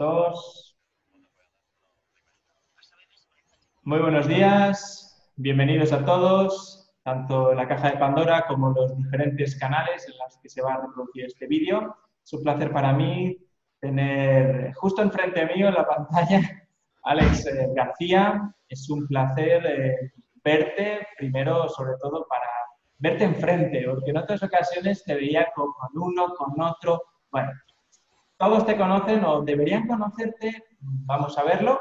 dos. Muy buenos días, bienvenidos a todos, tanto en la caja de Pandora como los diferentes canales en los que se va a reproducir este vídeo. Es un placer para mí tener justo enfrente mío en la pantalla Alex eh, García. Es un placer eh, verte, primero, sobre todo, para verte enfrente, porque en otras ocasiones te veía con uno, con otro. Bueno, todos te conocen o deberían conocerte, vamos a verlo.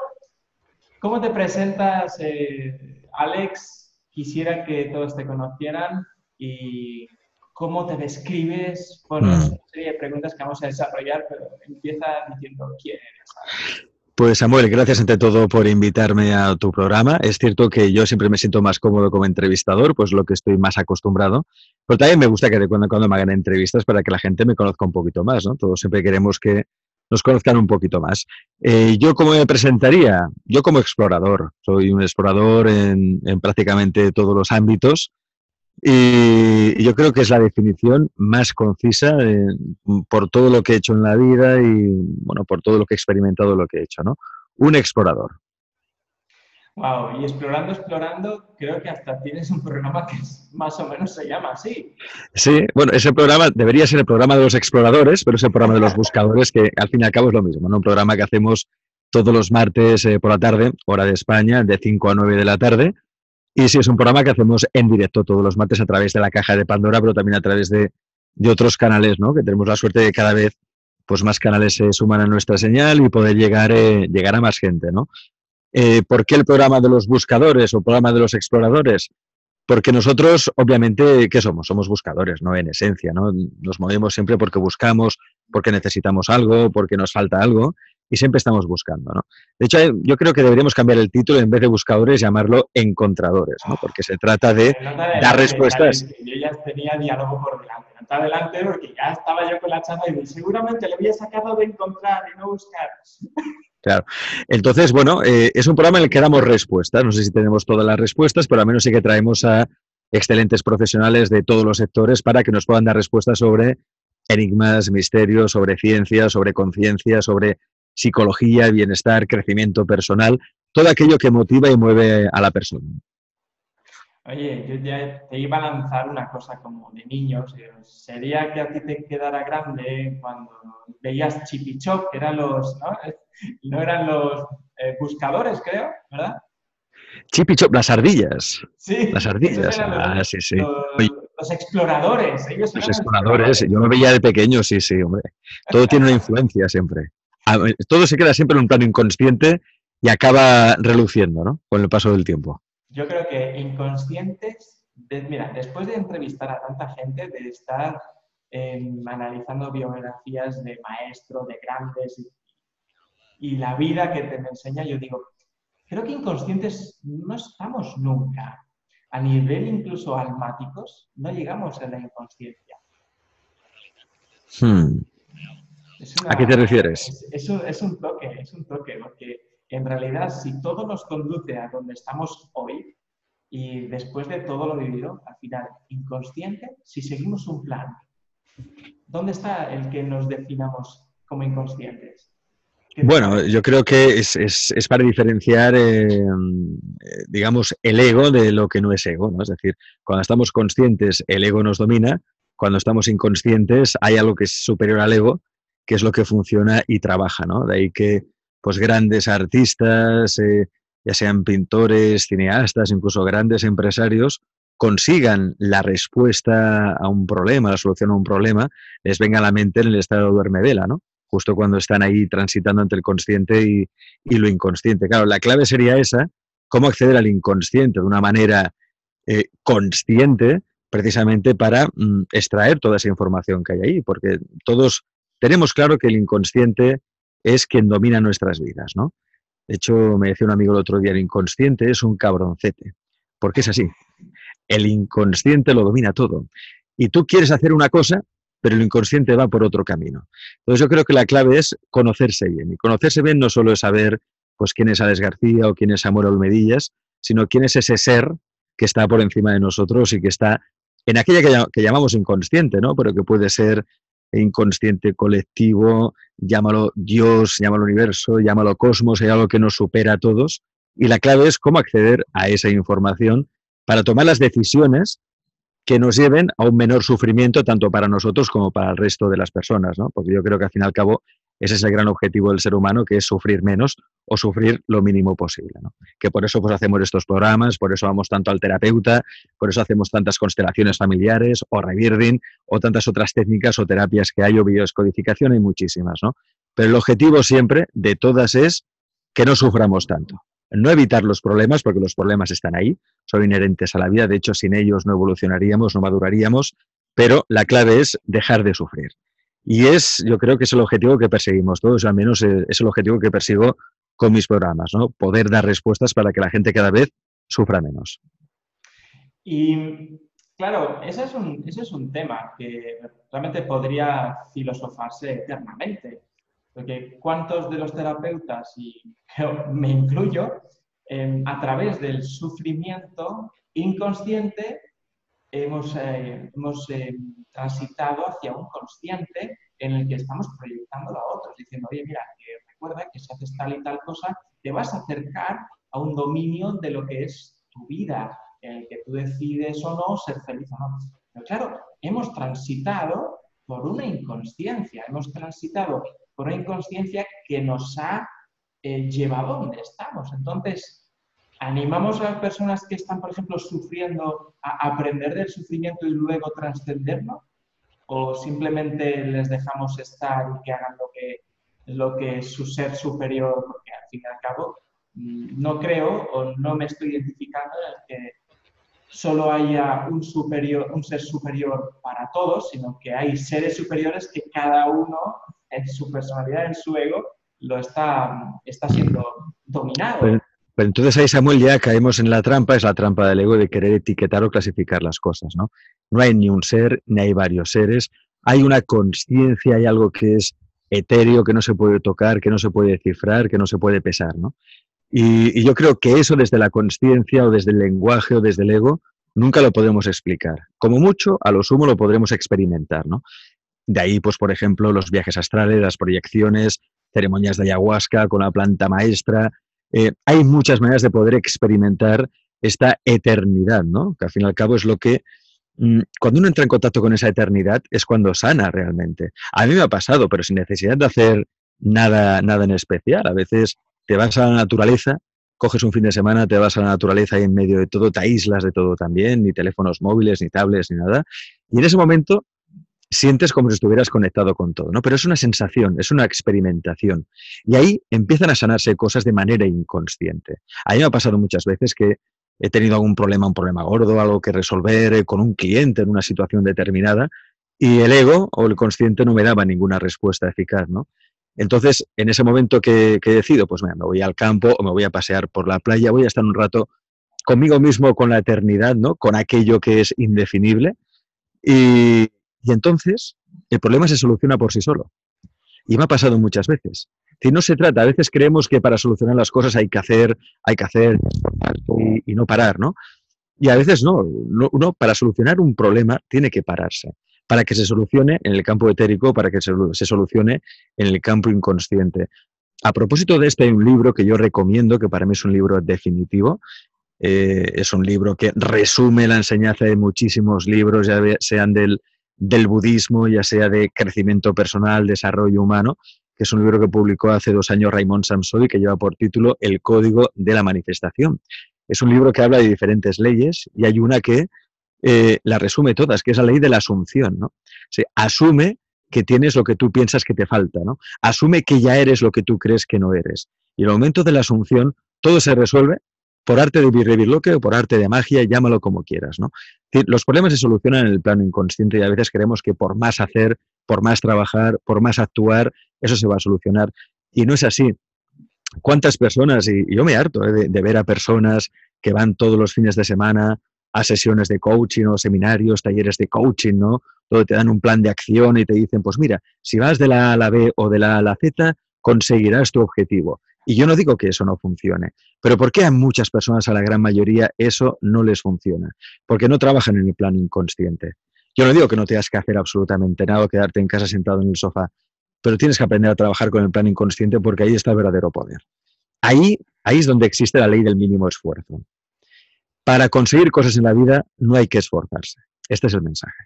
¿Cómo te presentas, eh, Alex? Quisiera que todos te conocieran y cómo te describes. Bueno, mm. es una serie de preguntas que vamos a desarrollar, pero empieza diciendo quién eres. Pues Samuel, gracias ante todo por invitarme a tu programa. Es cierto que yo siempre me siento más cómodo como entrevistador, pues lo que estoy más acostumbrado. Pero también me gusta que de cuando en cuando me hagan entrevistas para que la gente me conozca un poquito más, ¿no? Todos siempre queremos que nos conozcan un poquito más. Eh, ¿Yo cómo me presentaría? Yo como explorador. Soy un explorador en, en prácticamente todos los ámbitos. Y yo creo que es la definición más concisa eh, por todo lo que he hecho en la vida y bueno, por todo lo que he experimentado, lo que he hecho, ¿no? Un explorador. Wow, y explorando, explorando, creo que hasta tienes un programa que más o menos se llama así. Sí, bueno, ese programa debería ser el programa de los exploradores, pero es el programa de los buscadores, que al fin y al cabo es lo mismo, ¿no? Un programa que hacemos todos los martes eh, por la tarde, hora de España, de 5 a 9 de la tarde, y sí, es un programa que hacemos en directo todos los martes a través de la caja de Pandora, pero también a través de, otros canales, ¿no? Que tenemos la suerte de cada vez pues más canales se suman a nuestra señal y poder llegar, eh, llegar a más gente, ¿no? Eh, ¿Por qué el programa de los buscadores o el programa de los exploradores? Porque nosotros, obviamente, ¿qué somos? Somos buscadores, ¿no? En esencia, ¿no? Nos movemos siempre porque buscamos, porque necesitamos algo, porque nos falta algo y siempre estamos buscando. ¿no? De hecho, yo creo que deberíamos cambiar el título en vez de buscadores, llamarlo encontradores, ¿no? porque se trata de dar respuestas. Yo ya tenía diálogo por delante, no adelante porque ya estaba yo con la chapa y seguramente le había sacado de encontrar y no buscar. Claro. Entonces, bueno, eh, es un programa en el que damos respuestas. No sé si tenemos todas las respuestas, pero al menos sí que traemos a excelentes profesionales de todos los sectores para que nos puedan dar respuestas sobre enigmas, misterios, sobre ciencia, sobre conciencia, sobre psicología, bienestar, crecimiento personal, todo aquello que motiva y mueve a la persona. Oye, yo ya te iba a lanzar una cosa como de niños. Sería que a ti te quedara grande cuando veías Chipichop, que eran los, ¿no? no eran los eh, buscadores, creo, ¿verdad? Chipichop, las ardillas. Sí. Las ardillas. ah, sí, sí. Los, exploradores. Ellos los exploradores. Yo me veía de pequeño, sí, sí, hombre. Todo tiene una influencia siempre todo se queda siempre en un plano inconsciente y acaba reluciendo, ¿no? Con el paso del tiempo. Yo creo que inconscientes, mira, después de entrevistar a tanta gente, de estar em, analizando biografías de maestros, de grandes y, la vida que te enseña, yo digo, creo que inconscientes no estamos nunca. A nivel incluso almáticos, no llegamos a la inconsciencia. Hmm. ¿A qué te refieres? Es, es, un toque, es un toque, porque en realidad si todo nos conduce a donde estamos hoy y después de todo lo vivido, al final, inconsciente, si seguimos un plan, ¿dónde está el que nos definamos como inconscientes? Bueno, yo creo que es, es, es para diferenciar, eh, eh, digamos, el ego de lo que no es ego. ¿no? Es decir, cuando estamos conscientes, el ego nos domina. Cuando estamos inconscientes, hay algo que es superior al ego qué es lo que funciona y trabaja, ¿no? De ahí que pues grandes artistas, eh, ya sean pintores, cineastas, incluso grandes empresarios, consigan la respuesta a un problema, la solución a un problema, les venga a la mente en el estado de duerme vela, ¿no? Justo cuando están ahí transitando entre el consciente y, lo inconsciente. Claro, la clave sería esa, cómo acceder al inconsciente de una manera eh, consciente, precisamente para mm, extraer toda esa información que hay ahí, porque todos tenemos claro que el inconsciente es quien domina nuestras vidas, ¿no? De hecho, me decía un amigo el otro día, el inconsciente es un cabroncete, porque es así. El inconsciente lo domina todo. Y tú quieres hacer una cosa, pero el inconsciente va por otro camino. Entonces yo creo que la clave es conocerse bien. Y conocerse bien no solo es saber pues, quién es Alex García o quién es Samuel Olmedillas, sino quién es ese ser que está por encima de nosotros y que está en aquella que, llamamos inconsciente, ¿no? Pero que puede ser inconsciente colectivo, llámalo Dios, llámalo universo, llámalo cosmos, hay algo que nos supera a todos. Y la clave es cómo acceder a esa información para tomar las decisiones que nos lleven a un menor sufrimiento tanto para nosotros como para el resto de las personas, ¿no? Porque yo creo que al fin y al cabo ese es el gran objetivo del ser humano, que es sufrir menos o sufrir lo mínimo posible. ¿no? Que por eso pues, hacemos estos programas, por eso vamos tanto al terapeuta, por eso hacemos tantas constelaciones familiares o rebirthing o tantas otras técnicas o terapias que hay o bioscodificación, hay muchísimas. ¿no? Pero el objetivo siempre de todas es que no suframos tanto. No evitar los problemas, porque los problemas están ahí, son inherentes a la vida, de hecho sin ellos no evolucionaríamos, no maduraríamos, pero la clave es dejar de sufrir. Y es, yo creo que es el objetivo que perseguimos todos, al menos eh, es el objetivo que persigo con mis programas, ¿no? Poder dar respuestas para que la gente cada vez sufra menos. Y claro, ese es un, ese es un tema que realmente podría filosofarse eternamente. Porque cuántos de los terapeutas, y me incluyo, em, a través del sufrimiento inconsciente hemos, eh, hemos eh, transitado hacia un consciente en el que estamos proyectando a otros, diciendo, oye, mira, recuerda que si haces tal y tal cosa, te vas a acercar a un dominio de lo que es tu vida, en el que tú decides o no ser feliz o no. Pero claro, hemos transitado por una inconsciencia, hemos transitado por una inconsciencia que nos ha eh, llevado a donde estamos. Entonces, ¿Animamos a las personas que están, por ejemplo, sufriendo a aprender del sufrimiento y luego trascenderlo? ¿O simplemente les dejamos estar y que hagan lo que, lo que es su ser superior? Porque al fin y al cabo mm, no creo o no me estoy identificando en el que solo haya un, superior, un ser superior para todos, sino que hay seres superiores que cada uno en su personalidad, en su ego, lo está, está siendo dominado. Pues, pero entonces ahí, Samuel, ya caemos en la trampa, es la trampa del ego de querer etiquetar o clasificar las cosas, ¿no? No hay ni un ser, ni hay varios seres, hay una conciencia, hay algo que es etéreo, que no se puede tocar, que no se puede cifrar, que no se puede pesar, ¿no? Y, yo creo que eso desde la conciencia o desde el lenguaje o desde el ego nunca lo podemos explicar. Como mucho, a lo sumo lo podremos experimentar, ¿no? De ahí, pues, por ejemplo, los viajes astrales, las proyecciones, ceremonias de ayahuasca con la planta maestra, eh, hay muchas maneras de poder experimentar esta eternidad, ¿no? Que al fin y al cabo es lo que, mm, cuando uno entra en contacto con esa eternidad, es cuando sana realmente. A mí me ha pasado, pero sin necesidad de hacer nada, nada en especial. A veces te vas a la naturaleza, coges un fin de semana, te vas a la naturaleza y en medio de todo te aíslas de todo también, ni teléfonos móviles, ni tablets, ni nada. Y en ese momento sientes como si estuvieras conectado con todo, ¿no? Pero es una sensación, es una experimentación. Y ahí empiezan a sanarse cosas de manera inconsciente. A mí me ha pasado muchas veces que he tenido algún problema, un problema gordo, algo que resolver eh, con un cliente en una situación determinada, y el ego o el consciente no me daba ninguna respuesta eficaz, ¿no? Entonces, en ese momento que, que decido, pues me voy al campo o me voy a pasear por la playa, voy a estar un rato conmigo mismo, con la eternidad, ¿no? Con aquello que es indefinible. Y, y entonces el problema se soluciona por sí solo. Y me ha pasado muchas veces. Si no se trata, a veces creemos que para solucionar las cosas hay que hacer, hay que hacer y, no parar, ¿no? Y a veces no, uno para solucionar un problema tiene que pararse, para que se solucione en el campo etérico, para que se, solucione en el campo inconsciente. A propósito de este, un libro que yo recomiendo, que para mí es un libro definitivo, eh, es un libro que resume la enseñanza de muchísimos libros, ya sean del del budismo, ya sea de crecimiento personal, desarrollo humano, que es un libro que publicó hace dos años Raymond Samsoi, que lleva por título El Código de la Manifestación. Es un libro que habla de diferentes leyes y hay una que eh, la resume todas, que es la ley de la asunción. ¿no? Se asume que tienes lo que tú piensas que te falta, ¿no? Asume que ya eres lo que tú crees que no eres. Y el momento de la asunción, todo se resuelve por arte de birrebirloque o por arte de magia, llámalo como quieras, ¿no? Los problemas se solucionan en el plano inconsciente y a veces creemos que por más hacer, por más trabajar, por más actuar, eso se va a solucionar. Y no es así. ¿Cuántas personas, y yo me harto eh, de, ver a personas que van todos los fines de semana a sesiones de coaching o seminarios, talleres de coaching, ¿no? Todo te dan un plan de acción y te dicen, pues mira, si vas de la A a la B o de la A a la Z, conseguirás tu objetivo. Y yo no digo que eso no funcione, pero ¿por qué a muchas personas, a la gran mayoría, eso no les funciona? Porque no trabajan en el plano inconsciente. Yo no digo que no tengas que hacer absolutamente nada o quedarte en casa sentado en el sofá, pero tienes que aprender a trabajar con el plan inconsciente porque ahí está el verdadero poder. Ahí, ahí es donde existe la ley del mínimo esfuerzo. Para conseguir cosas en la vida no hay que esforzarse. Este es el mensaje.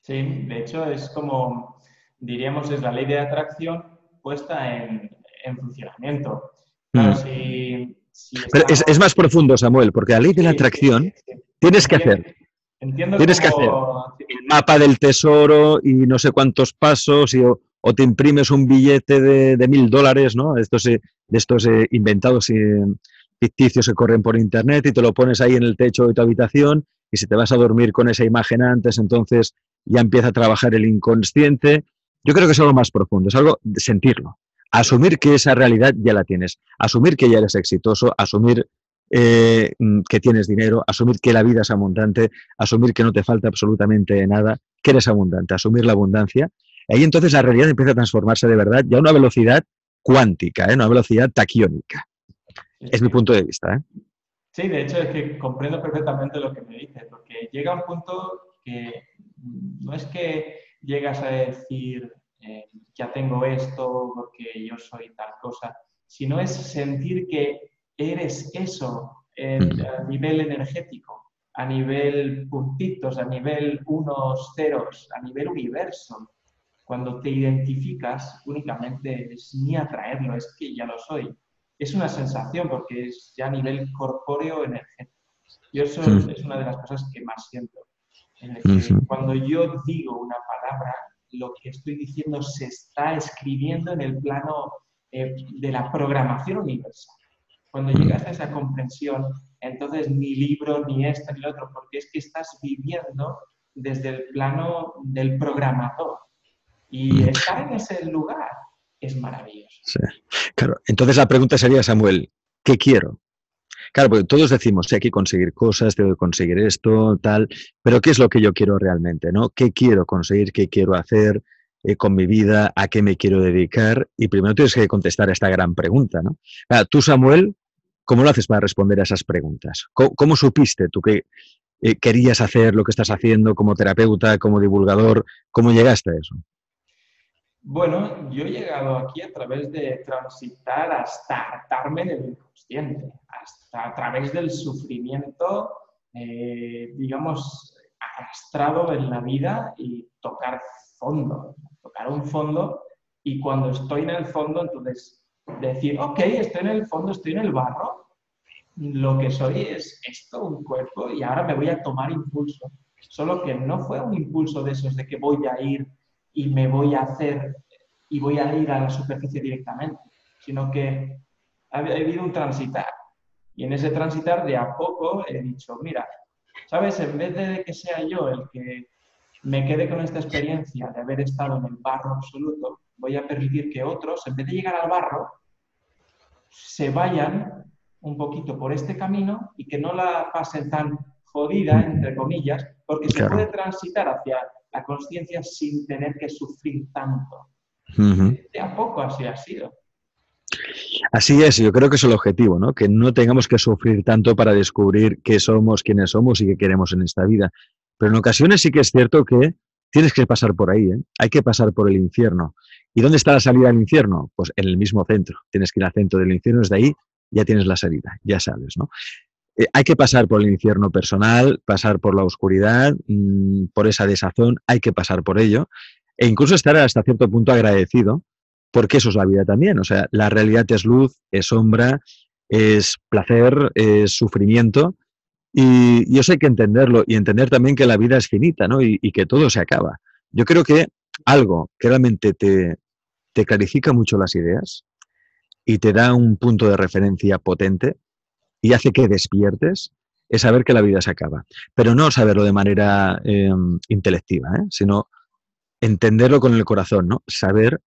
Sí, de hecho es como, diríamos, es la ley de atracción puesta en, funcionamiento. Claro, mm. si, Pero es, más profundo, Samuel, porque la ley de la atracción tienes que hacer. Entiendo tienes que hacer el mapa del tesoro y no sé cuántos pasos y, o, te imprimes un billete de mil dólares, ¿no? Estos, de estos eh, inventados y ficticios que corren por internet y te lo pones ahí en el techo de tu habitación y si te vas a dormir con esa imagen antes, entonces ya empieza a trabajar el inconsciente. Yo creo que es algo más profundo, es algo de sentirlo, asumir que esa realidad ya la tienes, asumir que ya eres exitoso, asumir eh, que tienes dinero, asumir que la vida es abundante, asumir que no te falta absolutamente nada, que eres abundante, asumir la abundancia. Ahí entonces la realidad empieza a transformarse de verdad ya a una velocidad cuántica, ¿eh? una velocidad taquiónica. Es mi punto de vista. ¿eh? Sí, de hecho es que comprendo perfectamente lo que me dices, porque llega un punto que no es que llegas a decir, ya tengo esto porque yo soy tal cosa, sino es sentir que eres eso a nivel energético, a nivel puntitos, a nivel unos ceros, a nivel universo. Cuando te identificas únicamente es ni atraerlo, es que ya lo soy es una sensación porque es ya a nivel corpóreo energético. Y eso es una de las cosas que más siento. Cuando yo digo una palabra, lo que estoy diciendo se está escribiendo en el plano eh, de la programación universal. Cuando llegas a esa comprensión, entonces ni libro, ni esto, ni lo otro, porque es que estás viviendo desde el plano del programador. Y estar en ese lugar es maravilloso. Claro, entonces la pregunta sería, Samuel, ¿qué quiero? Claro, porque todos decimos, sí, hay que conseguir cosas, tengo que conseguir esto, tal, pero ¿qué es lo que yo quiero realmente? ¿no? ¿Qué quiero conseguir? ¿Qué quiero hacer eh, con mi vida? ¿A qué me quiero dedicar? Y primero tienes que contestar a esta gran pregunta. ¿no? tú, Samuel, ¿cómo lo haces para responder a esas preguntas? ¿Cómo, supiste tú que eh, querías hacer lo que estás haciendo como terapeuta, como divulgador? ¿Cómo llegaste a eso? Bueno, yo he llegado aquí a través de transitar hasta hartarme en el inconsciente, hasta a través del sufrimiento, eh, digamos, arrastrado en la vida y tocar fondo, tocar un fondo y cuando estoy en el fondo, entonces decir, ok, estoy en el fondo, estoy en el barro, lo que soy es esto, un cuerpo, y ahora me voy a tomar impulso. Solo que no fue un impulso de esos de que voy a ir y me voy a hacer y voy a ir a la superficie directamente, sino que ha habido un transitar. Y en ese transitar de a poco he dicho, mira, ¿sabes? En vez de que sea yo el que me quede con esta experiencia de haber estado en el barro absoluto, voy a permitir que otros, en vez de llegar al barro, se vayan un poquito por este camino y que no la pasen tan jodida, entre comillas, porque se puede transitar hacia la conciencia sin tener que sufrir tanto. De a poco así ha sido. Así es, yo creo que es el objetivo, ¿no? Que no tengamos que sufrir tanto para descubrir qué somos, quiénes somos y qué queremos en esta vida. Pero en ocasiones sí que es cierto que tienes que pasar por ahí, ¿eh? hay que pasar por el infierno. ¿Y dónde está la salida del infierno? Pues en el mismo centro. Tienes que ir al centro del infierno, desde ahí ya tienes la salida, ya sabes, ¿no? Eh, hay que pasar por el infierno personal, pasar por la oscuridad, mm, por esa desazón, hay que pasar por ello e incluso estar hasta cierto punto agradecido, porque eso es la vida también. O sea, la realidad es luz, es sombra, es placer, es sufrimiento. Y, eso hay que entenderlo y entender también que la vida es finita ¿no? y, que todo se acaba. Yo creo que algo que realmente te, te clarifica mucho las ideas y te da un punto de referencia potente y hace que despiertes es saber que la vida se acaba. Pero no saberlo de manera em, intelectiva, ¿eh? sino entenderlo con el corazón, ¿no? Saber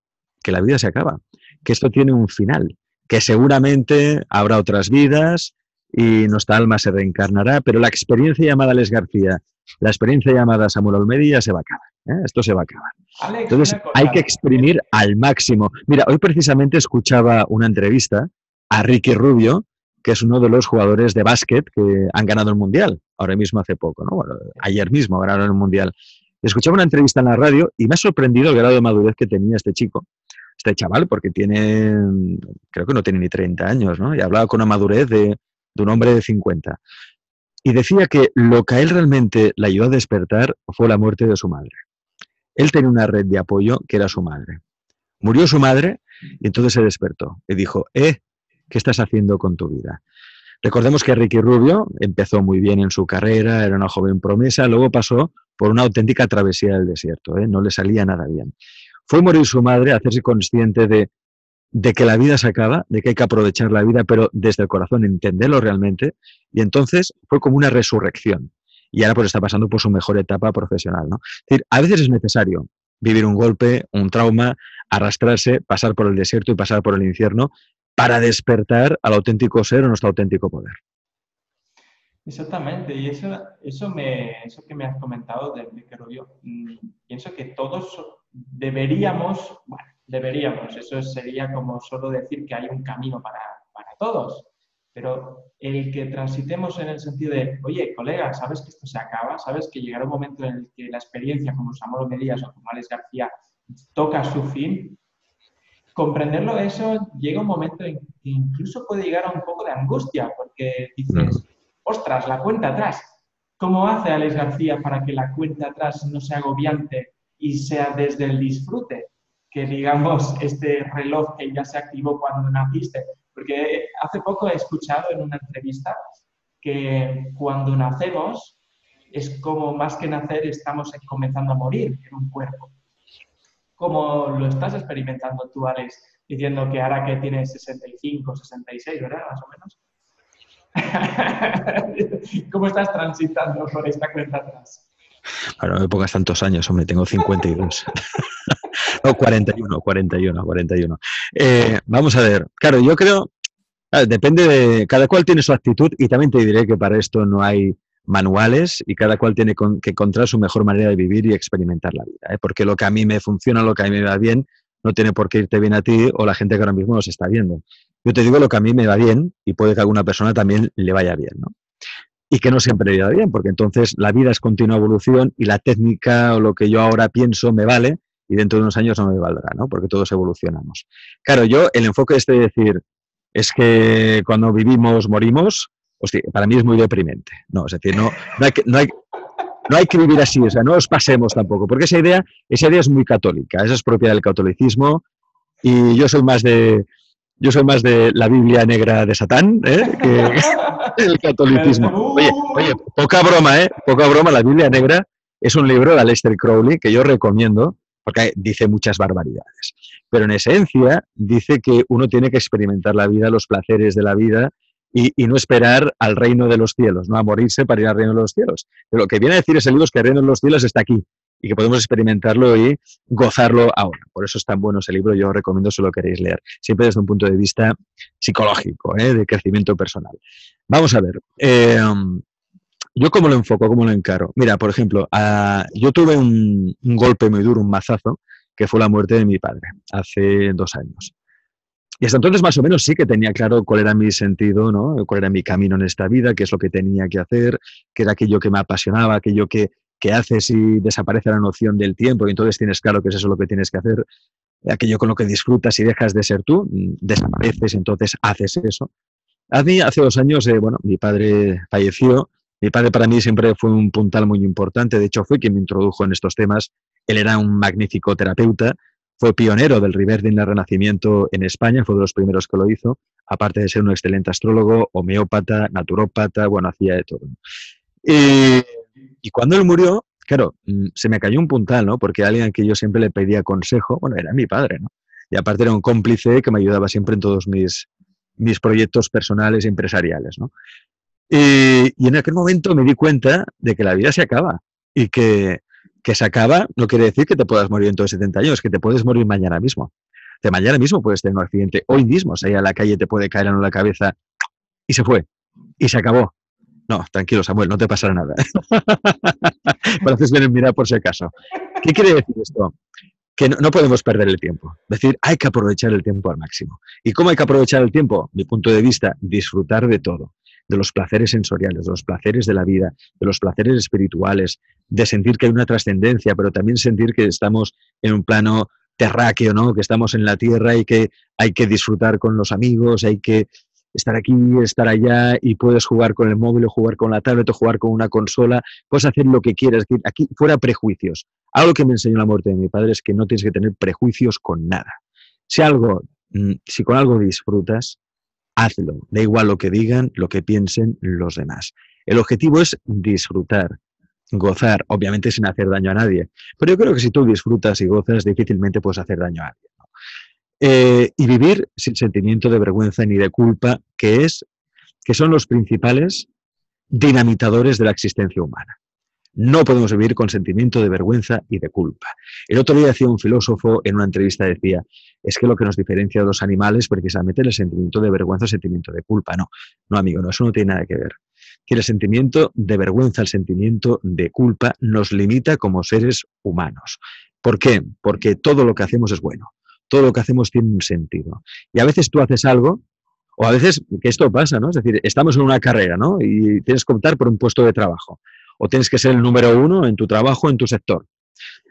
que la vida se acaba, que esto tiene un final, que seguramente habrá otras vidas y nuestra alma se reencarnará, pero la experiencia llamada Les García, la experiencia llamada Samuel Olmedia se va a acabar. ¿eh? Esto se va a acabar. Entonces hay que exprimir al máximo. Mira, hoy precisamente escuchaba una entrevista a Ricky Rubio, que es uno de los jugadores de básquet que han ganado el Mundial, ahora mismo hace poco, ¿no? ayer mismo ganaron el Mundial. Escuchaba una entrevista en la radio y me ha sorprendido el grado de madurez que tenía este chico, este chaval, porque tiene, creo que no tiene ni 30 años, ¿no? Y hablaba con una madurez de, un hombre de 50. Y decía que lo que a él realmente le ayudó a despertar fue la muerte de su madre. Él tenía una red de apoyo que era su madre. Murió su madre y entonces se despertó y dijo, eh, ¿qué estás haciendo con tu vida? Recordemos que Ricky Rubio empezó muy bien en su carrera, era una joven promesa, luego pasó por una auténtica travesía del desierto, ¿eh? no le salía nada bien. Fue morir su madre, hacerse consciente de, que la vida se acaba, de que hay que aprovechar la vida, pero desde el corazón entenderlo realmente, y entonces fue como una resurrección. Y ahora pues está pasando por su mejor etapa profesional. ¿no? Es decir, a veces es necesario vivir un golpe, un trauma, arrastrarse, pasar por el desierto y pasar por el infierno para despertar al auténtico ser o nuestro auténtico poder. Exactamente, y eso, eso, me, eso que me has comentado de, de que mm, pienso que todos deberíamos, bueno, deberíamos, eso sería como solo decir que hay un camino para, para todos, pero el que transitemos en el sentido de, oye, colega, sabes que esto se acaba, sabes que llegará un momento en el que la experiencia, como Samuel Medías o como Alex García, toca su fin, comprenderlo eso llega un momento en que incluso puede llegar a un poco de angustia, porque dices, ostras, la cuenta atrás. ¿Cómo hace Alex García para que la cuenta atrás no sea agobiante y sea desde el disfrute? Que digamos, este reloj que ya se activó cuando naciste. Porque hace poco he escuchado en una entrevista que cuando nacemos es como más que nacer estamos comenzando a morir en un cuerpo. ¿Cómo lo estás experimentando tú, Alex, diciendo que ahora que tienes 65, 66, ¿verdad? Más o menos. ¿Cómo estás transitando por esta cuenta atrás? Bueno, no me pongas tantos años, hombre, tengo 52. no, 41, 41, 41. vamos a ver, claro, yo creo, depende de, cada cual tiene su actitud y también te diré que para esto no hay manuales y cada cual tiene que encontrar su mejor manera de vivir y experimentar la vida. ¿eh? Porque lo que a mí me funciona, lo que a mí me va bien, no tiene por qué irte bien a ti o la gente que ahora mismo nos está viendo. Yo te digo lo que a mí me va bien y puede que a alguna persona también le vaya bien. ¿no? Y que no siempre va bien, porque entonces la vida es continua evolución y la técnica o lo que yo ahora pienso me vale y dentro de unos años no me valdrá, ¿no? porque todos evolucionamos. Claro, yo el enfoque este de decir es que cuando vivimos morimos, hostia, para mí es muy deprimente. No, es decir, no, no, hay, que, no, hay, no hay que vivir así, o sea, no os pasemos tampoco, porque esa idea, esa idea es muy católica, esa es propia del catolicismo y yo soy más de, yo soy más de la Biblia negra de Satán ¿eh? que el catolicismo. Oye, oye, poca broma, ¿eh? Poca broma, la Biblia negra es un libro de Aleister Crowley que yo recomiendo porque dice muchas barbaridades. Pero en esencia dice que uno tiene que experimentar la vida, los placeres de la vida y, no esperar al reino de los cielos, no a morirse para ir al reino de los cielos. Pero lo que viene a decir ese libro es que el reino de los cielos está aquí y que podemos experimentarlo y gozarlo ahora. Por eso es tan bueno ese libro, yo os recomiendo si lo queréis leer, siempre desde un punto de vista psicológico, ¿eh? de crecimiento personal. Vamos a ver, eh, yo cómo lo enfoco, cómo lo encaro. Mira, por ejemplo, yo tuve un, un golpe muy duro, un mazazo, que fue la muerte de mi padre hace dos años. Y hasta entonces más o menos sí que tenía claro cuál era mi sentido, ¿no? cuál era mi camino en esta vida, qué es lo que tenía que hacer, qué era aquello que me apasionaba, aquello que, que haces y desaparece la noción del tiempo y entonces tienes claro que es eso lo que tienes que hacer, aquello con lo que disfrutas y dejas de ser tú, mm, desapareces entonces haces eso. Hace dos años, eh, bueno, mi padre falleció, mi padre para mí siempre fue un puntal muy importante, de hecho fue quien me introdujo en estos temas, él era un magnífico terapeuta, fue pionero del Riverdin del Renacimiento en España, fue de los primeros que lo hizo, aparte de ser un excelente astrólogo, homeópata, naturópata, bueno, hacía de todo. Y, cuando él murió, claro, mm, se me cayó un puntal, ¿no? Porque alguien que yo siempre le pedía consejo, bueno, era mi padre, ¿no? Y aparte era un cómplice que me ayudaba siempre en todos mis, mis proyectos personales y empresariales, ¿no? Y, y, en aquel momento me di cuenta de que la vida se acaba y que, que se acaba no quiere decir que te puedas morir dentro de 70 años, que te puedes morir mañana mismo. De mañana mismo puedes tener un accidente, hoy mismo, si a la calle te puede caer en la cabeza y se fue, y se acabó. No, tranquilo, Samuel, no te pasará nada. Pareces bien mirar por si acaso. ¿Qué quiere decir esto? que no, podemos perder el tiempo. Es decir, hay que aprovechar el tiempo al máximo. ¿Y cómo hay que aprovechar el tiempo? Mi punto de vista, disfrutar de todo, de los placeres sensoriales, de los placeres de la vida, de los placeres espirituales, de sentir que hay una trascendencia, pero también sentir que estamos en un plano terráqueo, ¿no? Que estamos en la tierra y que hay que disfrutar con los amigos, hay que estar aquí, estar allá y puedes jugar con el móvil o jugar con la tablet o jugar con una consola, puedes hacer lo que quieras, aquí fuera prejuicios. Algo que me enseñó la muerte de mi padre es que no tienes que tener prejuicios con nada. Si algo, mm, si con algo disfrutas, hazlo. Da igual lo que digan, lo que piensen los demás. El objetivo es disfrutar, gozar, obviamente sin hacer daño a nadie. Pero yo creo que si tú disfrutas y gozas, difícilmente puedes hacer daño a alguien. Eh, y vivir sin sentimiento de vergüenza ni de culpa, que, es, que son los principales dinamitadores de la existencia humana. No podemos vivir con sentimiento de vergüenza y de culpa. El otro día decía un filósofo en una entrevista, decía, es que lo que nos diferencia de los animales precisamente es el sentimiento de vergüenza el sentimiento de culpa. No, no amigo, no, eso no tiene nada que ver. Que el sentimiento de vergüenza, el sentimiento de culpa nos limita como seres humanos. ¿Por qué? Porque todo lo que hacemos es bueno todo lo que hacemos tiene un sentido. Y a veces tú haces algo, o a veces que esto pasa, ¿no? Es decir, estamos en una carrera, ¿no? Y tienes que optar por un puesto de trabajo, o tienes que ser el número uno en tu trabajo, en tu sector.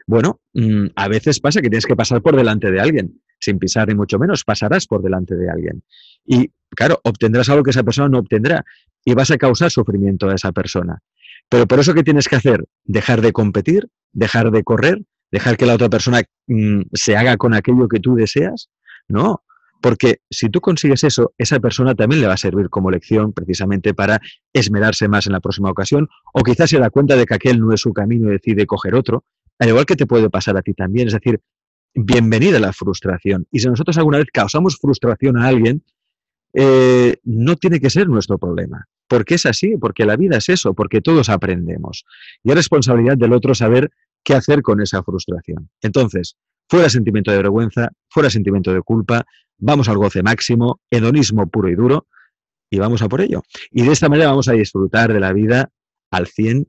Bueno, mm, a veces pasa que tienes que pasar por delante de alguien, sin pisar ni mucho menos, pasarás por delante de alguien. Y claro, obtendrás algo que esa persona no obtendrá y vas a causar sufrimiento a esa persona. Pero por eso, ¿qué tienes que hacer? Dejar de competir, dejar de correr dejar que la otra persona mm, se haga con aquello que tú deseas. No, porque si tú consigues eso, esa persona también le va a servir como lección precisamente para esmerarse más en la próxima ocasión, o quizás se da cuenta de que aquel no es su camino y decide coger otro, al igual que te puede pasar a ti también. Es decir, bienvenida la frustración. Y si nosotros alguna vez causamos frustración a alguien, eh, no tiene que ser nuestro problema. Porque es así, porque la vida es eso, porque todos aprendemos. Y es responsabilidad del otro saber qué hacer con esa frustración. Entonces, fuera sentimiento de vergüenza, fuera sentimiento de culpa, vamos al goce máximo, hedonismo puro y duro, y vamos a por ello. Y de esta manera vamos a disfrutar de la vida al 100%.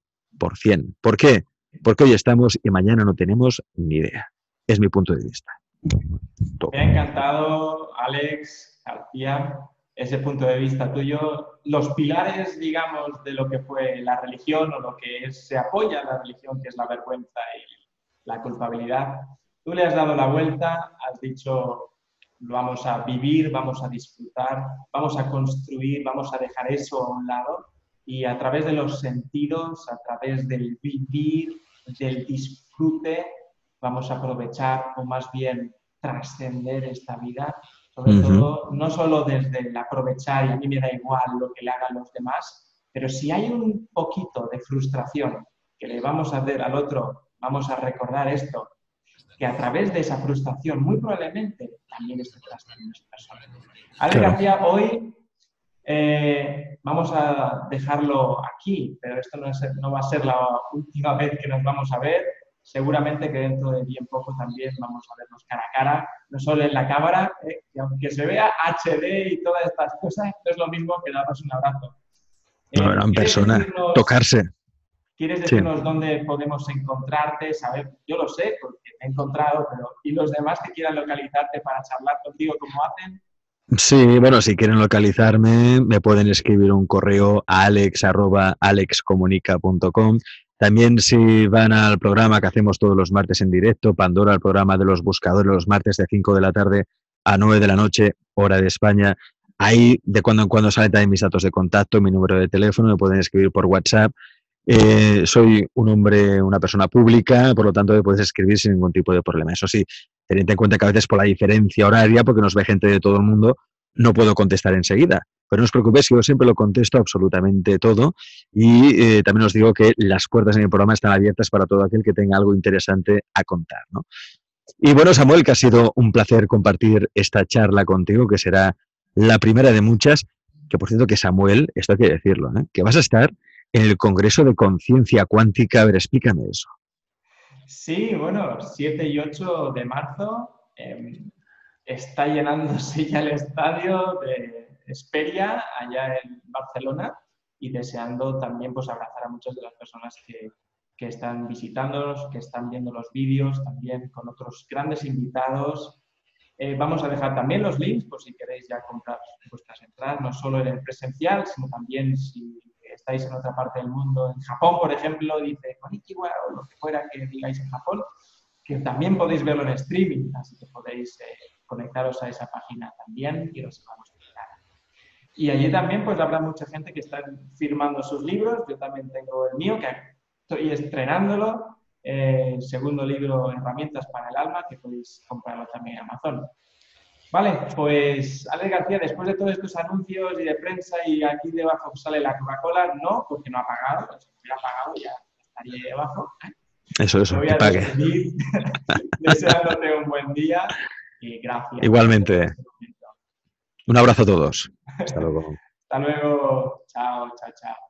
¿Por qué? Porque hoy estamos y mañana no tenemos ni idea. Es mi punto de vista. Me ha encantado, Alex, García, ese punto de vista tuyo, los pilares, digamos, de lo que fue la religión o lo que es, se apoya en la religión, que es la vergüenza y la culpabilidad, tú le has dado la vuelta, has dicho, vamos a vivir, vamos a disfrutar, vamos a construir, vamos a dejar eso a un lado y a través de los sentidos, a través del vivir, del disfrute, vamos a aprovechar o más bien trascender esta vida sobre todo, no solo desde el aprovechar y a mí me da igual lo que le hagan los demás, pero si hay un poquito de frustración que le vamos a hacer al otro, vamos a recordar esto, que a través de esa frustración muy probablemente también esté trascendiendo esa persona. Ale García, hoy eh, vamos a dejarlo aquí, pero esto no, no va a ser la última vez que nos vamos a ver seguramente que dentro de bien poco también vamos a vernos cara a cara, no solo en la cámara, ¿eh? Que aunque se vea HD y todas estas cosas, no es lo mismo que darnos un abrazo. Eh, no, en persona, tocarse. ¿Quieres decirnos dónde podemos encontrarte? Saber, yo lo sé, porque te he encontrado, pero ¿y los demás que quieran localizarte para charlar contigo, cómo hacen? Sí, bueno, si quieren localizarme, me pueden escribir un correo a alex.alexcomunica.com también si van al programa que hacemos todos los martes en directo, Pandora, el programa de los buscadores los martes de 5 de la tarde a 9 de la noche, hora de España. Ahí de cuando en cuando salen también mis datos de contacto, mi número de teléfono, me pueden escribir por WhatsApp. Eh, soy un hombre, una persona pública, por lo tanto me puedes escribir sin ningún tipo de problema. Eso sí, teniendo en cuenta que a veces por la diferencia horaria, porque nos ve gente de todo el mundo, no puedo contestar enseguida. Pero no os preocupéis, yo siempre lo contesto absolutamente todo y eh, también os digo que las puertas en el programa están abiertas para todo aquel que tenga algo interesante a contar. Y bueno, Samuel, que ha sido un placer compartir esta charla contigo, que será la primera de muchas, que por cierto que Samuel, esto hay que decirlo, ¿eh? que vas a estar en el Congreso de Conciencia Cuántica. A ver, explícame eso. Sí, bueno, 7 y 8 de marzo em, está llenándose ya el estadio de Esperia, allá en Barcelona, y deseando también pues, abrazar a muchas de las personas que, que están visitándonos, que están viendo los vídeos, también con otros grandes invitados. Eh, vamos a dejar también los links por si queréis ya comprar vuestras entradas, no solo en el presencial, sino también si estáis en otra parte del mundo, en Japón, por ejemplo, dice Konnichiwa o lo que fuera que digáis en Japón, que también podéis verlo en streaming, así que podéis eh, conectaros a esa página también y os vamos a explicar. Y allí también pues habrá mucha gente que está firmando sus libros, yo también tengo el mío, que estoy estrenándolo, eh, el segundo libro, Herramientas para el Alma, que podéis comprarlo también en Amazon. Vale, pues Alex García, después de todos estos anuncios y de prensa y aquí debajo sale la Coca-Cola, no, porque no ha pagado, si hubiera pagado ya estaría debajo. Eso, eso, que pague. deseándote un buen día y gracias. Igualmente. Un abrazo a todos. Hasta luego. Hasta luego. Chao, chao, chao.